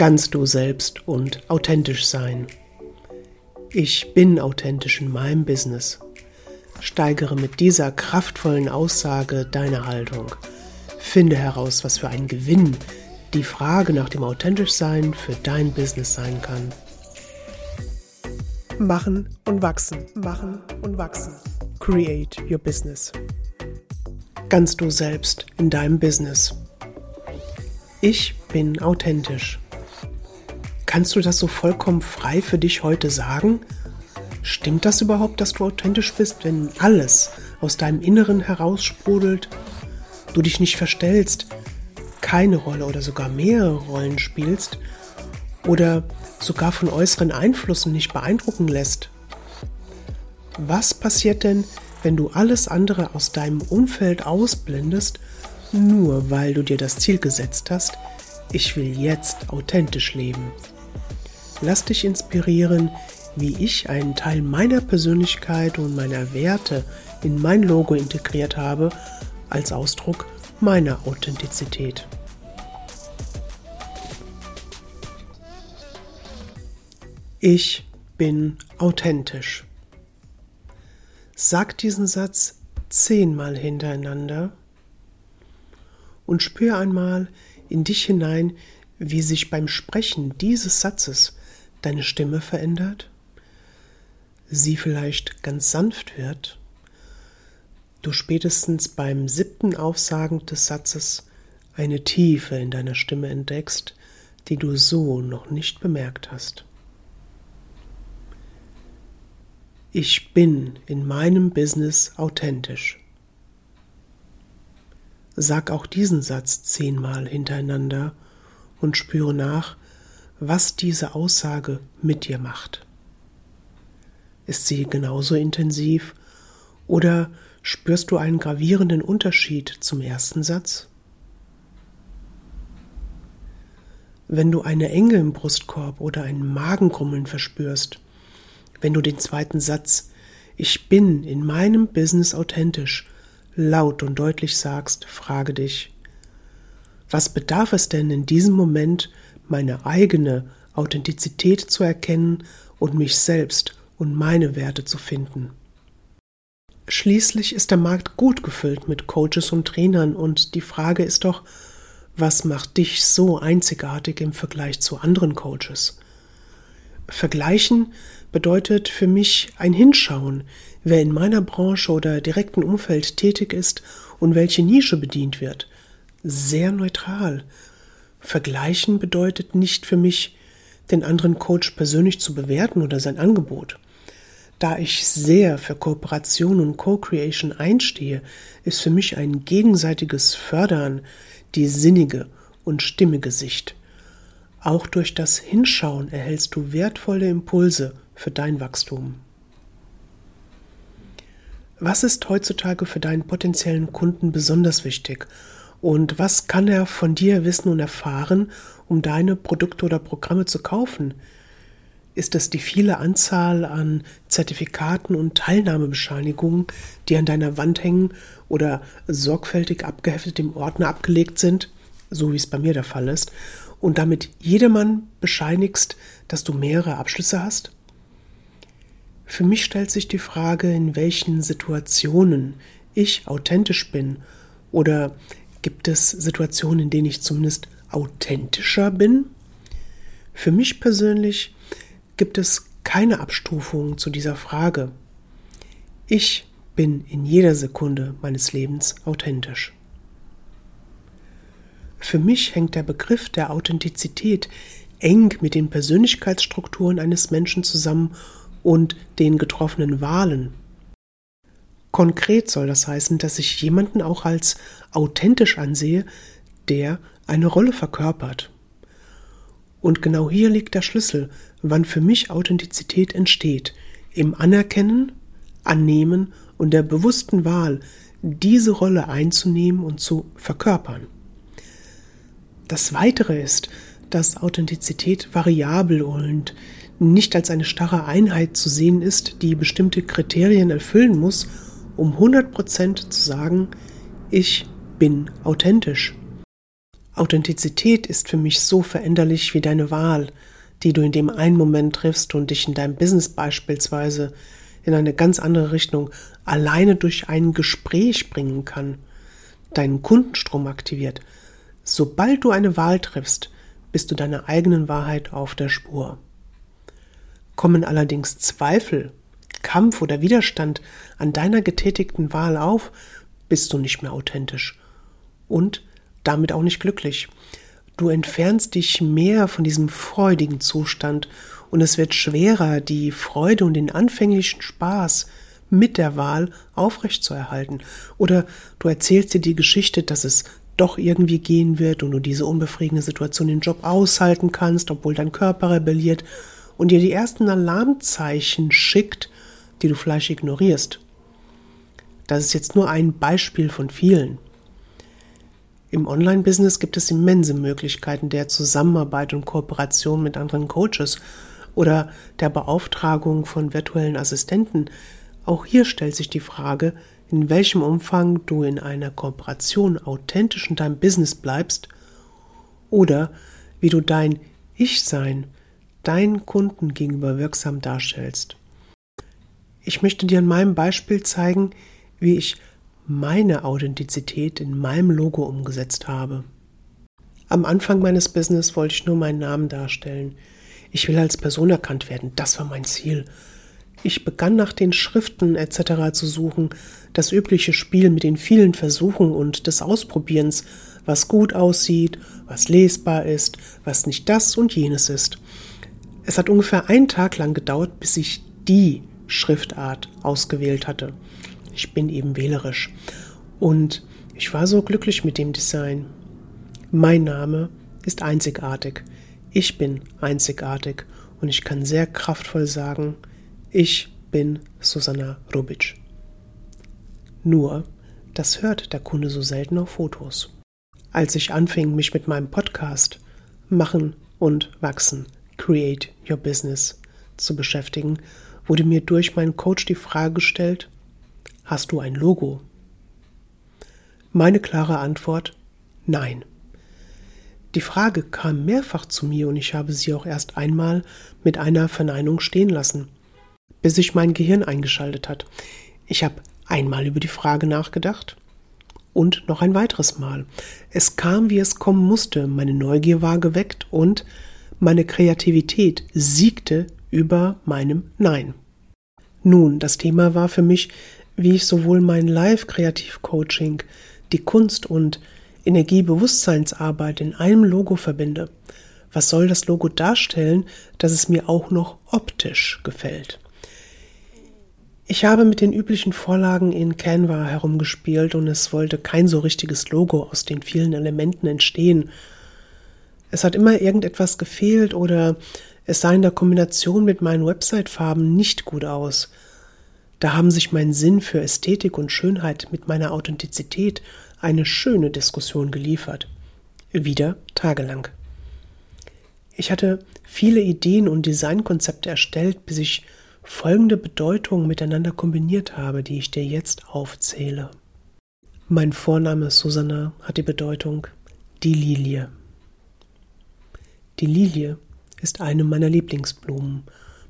ganz du selbst und authentisch sein. Ich bin authentisch in meinem Business. Steigere mit dieser kraftvollen Aussage deine Haltung. Finde heraus, was für ein Gewinn die Frage nach dem Authentischsein für dein Business sein kann. Machen und wachsen, machen und wachsen. Create your business. Ganz du selbst in deinem Business. Ich bin authentisch. Kannst du das so vollkommen frei für dich heute sagen? Stimmt das überhaupt, dass du authentisch bist, wenn alles aus deinem Inneren heraussprudelt, du dich nicht verstellst, keine Rolle oder sogar mehrere Rollen spielst oder sogar von äußeren Einflüssen nicht beeindrucken lässt? Was passiert denn, wenn du alles andere aus deinem Umfeld ausblendest, nur weil du dir das Ziel gesetzt hast, ich will jetzt authentisch leben? Lass dich inspirieren, wie ich einen Teil meiner Persönlichkeit und meiner Werte in mein Logo integriert habe, als Ausdruck meiner Authentizität. Ich bin authentisch. Sag diesen Satz zehnmal hintereinander und spür einmal in dich hinein, wie sich beim Sprechen dieses Satzes deine Stimme verändert, sie vielleicht ganz sanft wird, du spätestens beim siebten Aufsagen des Satzes eine Tiefe in deiner Stimme entdeckst, die du so noch nicht bemerkt hast. Ich bin in meinem Business authentisch. Sag auch diesen Satz zehnmal hintereinander und spüre nach, was diese Aussage mit dir macht. Ist sie genauso intensiv oder spürst du einen gravierenden Unterschied zum ersten Satz? Wenn du eine Enge im Brustkorb oder ein Magengrummeln verspürst, wenn du den zweiten Satz Ich bin in meinem Business authentisch laut und deutlich sagst, frage dich, was bedarf es denn in diesem Moment, meine eigene Authentizität zu erkennen und mich selbst und meine Werte zu finden? Schließlich ist der Markt gut gefüllt mit Coaches und Trainern und die Frage ist doch, was macht dich so einzigartig im Vergleich zu anderen Coaches? Vergleichen bedeutet für mich ein Hinschauen, wer in meiner Branche oder direkten Umfeld tätig ist und welche Nische bedient wird. Sehr neutral. Vergleichen bedeutet nicht für mich, den anderen Coach persönlich zu bewerten oder sein Angebot. Da ich sehr für Kooperation und Co-Creation einstehe, ist für mich ein gegenseitiges Fördern die sinnige und stimmige Sicht. Auch durch das Hinschauen erhältst du wertvolle Impulse für dein Wachstum. Was ist heutzutage für deinen potenziellen Kunden besonders wichtig und was kann er von dir wissen und erfahren, um deine Produkte oder Programme zu kaufen? Ist es die viele Anzahl an Zertifikaten und Teilnahmebescheinigungen, die an deiner Wand hängen oder sorgfältig abgeheftet im Ordner abgelegt sind, so wie es bei mir der Fall ist, und damit jedermann bescheinigst, dass du mehrere Abschlüsse hast? Für mich stellt sich die Frage, in welchen Situationen ich authentisch bin oder gibt es Situationen, in denen ich zumindest authentischer bin? Für mich persönlich gibt es keine Abstufung zu dieser Frage. Ich bin in jeder Sekunde meines Lebens authentisch. Für mich hängt der Begriff der Authentizität eng mit den Persönlichkeitsstrukturen eines Menschen zusammen und den getroffenen Wahlen. Konkret soll das heißen, dass ich jemanden auch als authentisch ansehe, der eine Rolle verkörpert. Und genau hier liegt der Schlüssel, wann für mich Authentizität entsteht, im Anerkennen, Annehmen und der bewussten Wahl, diese Rolle einzunehmen und zu verkörpern. Das Weitere ist, dass Authentizität variabel und nicht als eine starre Einheit zu sehen ist, die bestimmte Kriterien erfüllen muss, um 100% zu sagen, ich bin authentisch. Authentizität ist für mich so veränderlich wie deine Wahl, die du in dem einen Moment triffst und dich in deinem Business beispielsweise in eine ganz andere Richtung alleine durch ein Gespräch bringen kann, deinen Kundenstrom aktiviert. Sobald du eine Wahl triffst, bist du deiner eigenen Wahrheit auf der Spur. Kommen allerdings Zweifel, Kampf oder Widerstand an deiner getätigten Wahl auf, bist du nicht mehr authentisch und damit auch nicht glücklich. Du entfernst dich mehr von diesem freudigen Zustand und es wird schwerer, die Freude und den anfänglichen Spaß mit der Wahl aufrechtzuerhalten. Oder du erzählst dir die Geschichte, dass es doch irgendwie gehen wird und du diese unbefriedigende Situation im Job aushalten kannst, obwohl dein Körper rebelliert und dir die ersten Alarmzeichen schickt, die du vielleicht ignorierst. Das ist jetzt nur ein Beispiel von vielen. Im Online-Business gibt es immense Möglichkeiten der Zusammenarbeit und Kooperation mit anderen Coaches oder der Beauftragung von virtuellen Assistenten. Auch hier stellt sich die Frage, in welchem Umfang du in einer Kooperation authentisch in deinem Business bleibst oder wie du dein Ich-Sein deinen Kunden gegenüber wirksam darstellst. Ich möchte dir an meinem Beispiel zeigen, wie ich meine Authentizität in meinem Logo umgesetzt habe. Am Anfang meines Business wollte ich nur meinen Namen darstellen. Ich will als Person erkannt werden, das war mein Ziel. Ich begann nach den Schriften etc. zu suchen, das übliche Spiel mit den vielen Versuchen und des Ausprobierens, was gut aussieht, was lesbar ist, was nicht das und jenes ist. Es hat ungefähr einen Tag lang gedauert, bis ich die Schriftart ausgewählt hatte. Ich bin eben wählerisch. Und ich war so glücklich mit dem Design. Mein Name ist einzigartig. Ich bin einzigartig und ich kann sehr kraftvoll sagen, ich bin Susanna Rubic. Nur, das hört der Kunde so selten auf Fotos. Als ich anfing, mich mit meinem Podcast Machen und Wachsen, Create Your Business zu beschäftigen, wurde mir durch meinen Coach die Frage gestellt, Hast du ein Logo? Meine klare Antwort Nein. Die Frage kam mehrfach zu mir und ich habe sie auch erst einmal mit einer Verneinung stehen lassen, bis sich mein Gehirn eingeschaltet hat. Ich habe einmal über die Frage nachgedacht und noch ein weiteres Mal. Es kam, wie es kommen musste, meine Neugier war geweckt und meine Kreativität siegte über meinem Nein. Nun, das Thema war für mich, wie ich sowohl mein Live-Kreativ-Coaching, die Kunst und Energiebewusstseinsarbeit in einem Logo verbinde. Was soll das Logo darstellen, dass es mir auch noch optisch gefällt? Ich habe mit den üblichen Vorlagen in Canva herumgespielt und es wollte kein so richtiges Logo aus den vielen Elementen entstehen. Es hat immer irgendetwas gefehlt oder es sah in der Kombination mit meinen Website-Farben nicht gut aus. Da haben sich mein Sinn für Ästhetik und Schönheit mit meiner Authentizität eine schöne Diskussion geliefert. Wieder tagelang. Ich hatte viele Ideen und Designkonzepte erstellt, bis ich folgende Bedeutungen miteinander kombiniert habe, die ich dir jetzt aufzähle. Mein Vorname Susanna hat die Bedeutung die Lilie. Die Lilie ist eine meiner Lieblingsblumen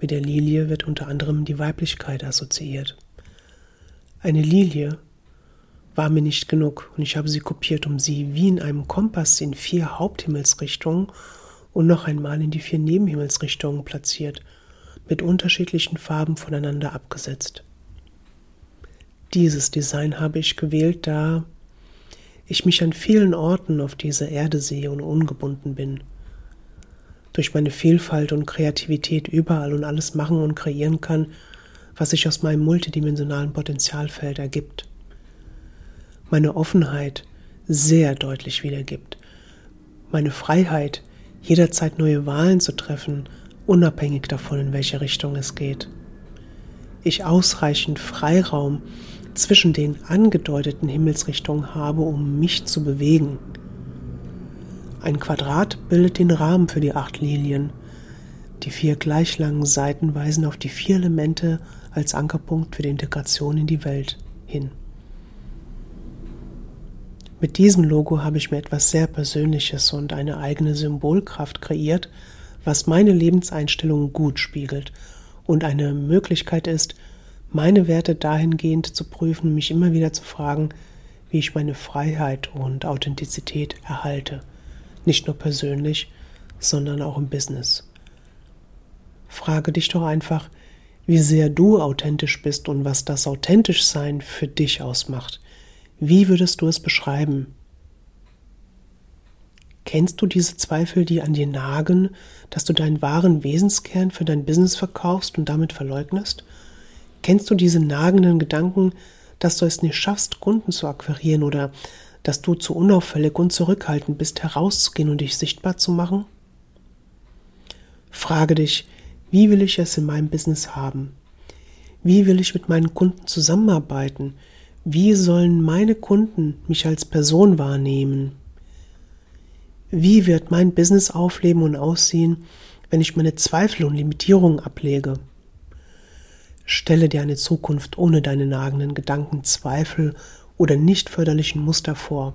mit der Lilie wird unter anderem die Weiblichkeit assoziiert. Eine Lilie war mir nicht genug und ich habe sie kopiert, um sie wie in einem Kompass in vier Haupthimmelsrichtungen und noch einmal in die vier Nebenhimmelsrichtungen platziert, mit unterschiedlichen Farben voneinander abgesetzt. Dieses Design habe ich gewählt, da ich mich an vielen Orten auf dieser Erde sehe und ungebunden bin durch meine Vielfalt und Kreativität überall und alles machen und kreieren kann, was sich aus meinem multidimensionalen Potenzialfeld ergibt. Meine Offenheit sehr deutlich wiedergibt. Meine Freiheit, jederzeit neue Wahlen zu treffen, unabhängig davon, in welche Richtung es geht. Ich ausreichend Freiraum zwischen den angedeuteten Himmelsrichtungen habe, um mich zu bewegen ein Quadrat bildet den Rahmen für die acht Lilien. Die vier gleich langen Seiten weisen auf die vier Elemente als Ankerpunkt für die Integration in die Welt hin. Mit diesem Logo habe ich mir etwas sehr Persönliches und eine eigene Symbolkraft kreiert, was meine Lebenseinstellung gut spiegelt und eine Möglichkeit ist, meine Werte dahingehend zu prüfen, mich immer wieder zu fragen, wie ich meine Freiheit und Authentizität erhalte. Nicht nur persönlich, sondern auch im Business. Frage dich doch einfach, wie sehr du authentisch bist und was das authentisch sein für dich ausmacht. Wie würdest du es beschreiben? Kennst du diese Zweifel, die an dir nagen, dass du deinen wahren Wesenskern für dein Business verkaufst und damit verleugnest? Kennst du diese nagenden Gedanken, dass du es nicht schaffst, Kunden zu akquirieren oder dass du zu unauffällig und zurückhaltend bist, herauszugehen und dich sichtbar zu machen? Frage dich, wie will ich es in meinem Business haben? Wie will ich mit meinen Kunden zusammenarbeiten? Wie sollen meine Kunden mich als Person wahrnehmen? Wie wird mein Business aufleben und aussehen, wenn ich meine Zweifel und Limitierungen ablege? Stelle dir eine Zukunft ohne deine nagenden Gedanken, Zweifel oder nicht förderlichen Muster vor.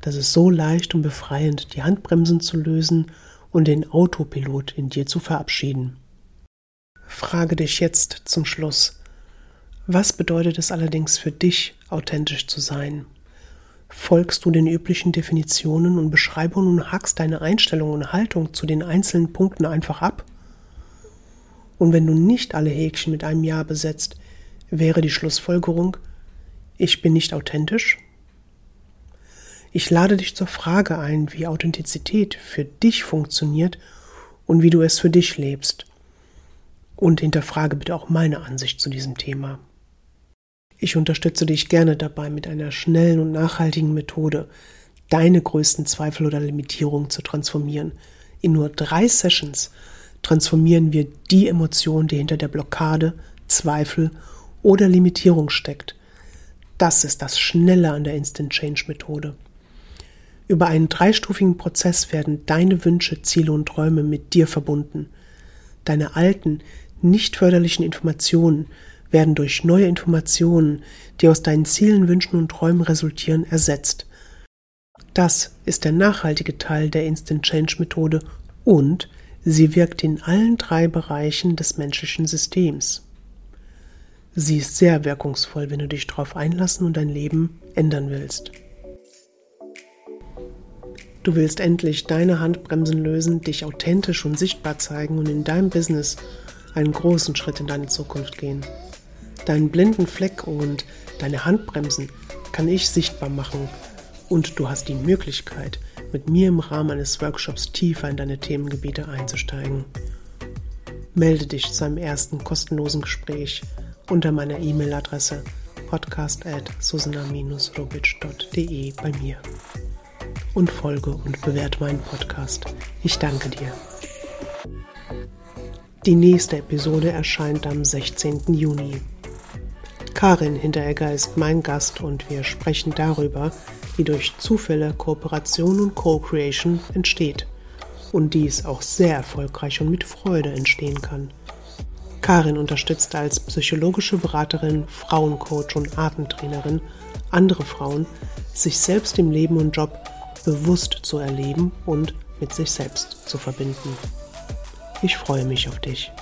Das ist so leicht und befreiend, die Handbremsen zu lösen und den Autopilot in dir zu verabschieden. Frage dich jetzt zum Schluss, was bedeutet es allerdings für dich, authentisch zu sein? Folgst du den üblichen Definitionen und Beschreibungen und hackst deine Einstellung und Haltung zu den einzelnen Punkten einfach ab? Und wenn du nicht alle Häkchen mit einem Ja besetzt, wäre die Schlussfolgerung, ich bin nicht authentisch? Ich lade dich zur Frage ein, wie Authentizität für dich funktioniert und wie du es für dich lebst. Und hinterfrage bitte auch meine Ansicht zu diesem Thema. Ich unterstütze dich gerne dabei mit einer schnellen und nachhaltigen Methode, deine größten Zweifel oder Limitierungen zu transformieren. In nur drei Sessions transformieren wir die Emotion, die hinter der Blockade, Zweifel oder Limitierung steckt. Das ist das Schnelle an der Instant Change Methode. Über einen dreistufigen Prozess werden deine Wünsche, Ziele und Träume mit dir verbunden. Deine alten, nicht förderlichen Informationen werden durch neue Informationen, die aus deinen Zielen, Wünschen und Träumen resultieren, ersetzt. Das ist der nachhaltige Teil der Instant Change Methode und sie wirkt in allen drei Bereichen des menschlichen Systems. Sie ist sehr wirkungsvoll, wenn du dich darauf einlassen und dein Leben ändern willst. Du willst endlich deine Handbremsen lösen, dich authentisch und sichtbar zeigen und in deinem Business einen großen Schritt in deine Zukunft gehen. Deinen blinden Fleck und deine Handbremsen kann ich sichtbar machen und du hast die Möglichkeit, mit mir im Rahmen eines Workshops tiefer in deine Themengebiete einzusteigen. Melde dich zu einem ersten kostenlosen Gespräch unter meiner E-Mail-Adresse podcast at susana-robic.de bei mir. Und folge und bewerte meinen Podcast. Ich danke dir. Die nächste Episode erscheint am 16. Juni. Karin Hinteregger ist mein Gast und wir sprechen darüber, wie durch Zufälle Kooperation und Co-Creation entsteht und dies auch sehr erfolgreich und mit Freude entstehen kann. Karin unterstützt als psychologische Beraterin, Frauencoach und Artentrainerin andere Frauen, sich selbst im Leben und Job bewusst zu erleben und mit sich selbst zu verbinden. Ich freue mich auf dich.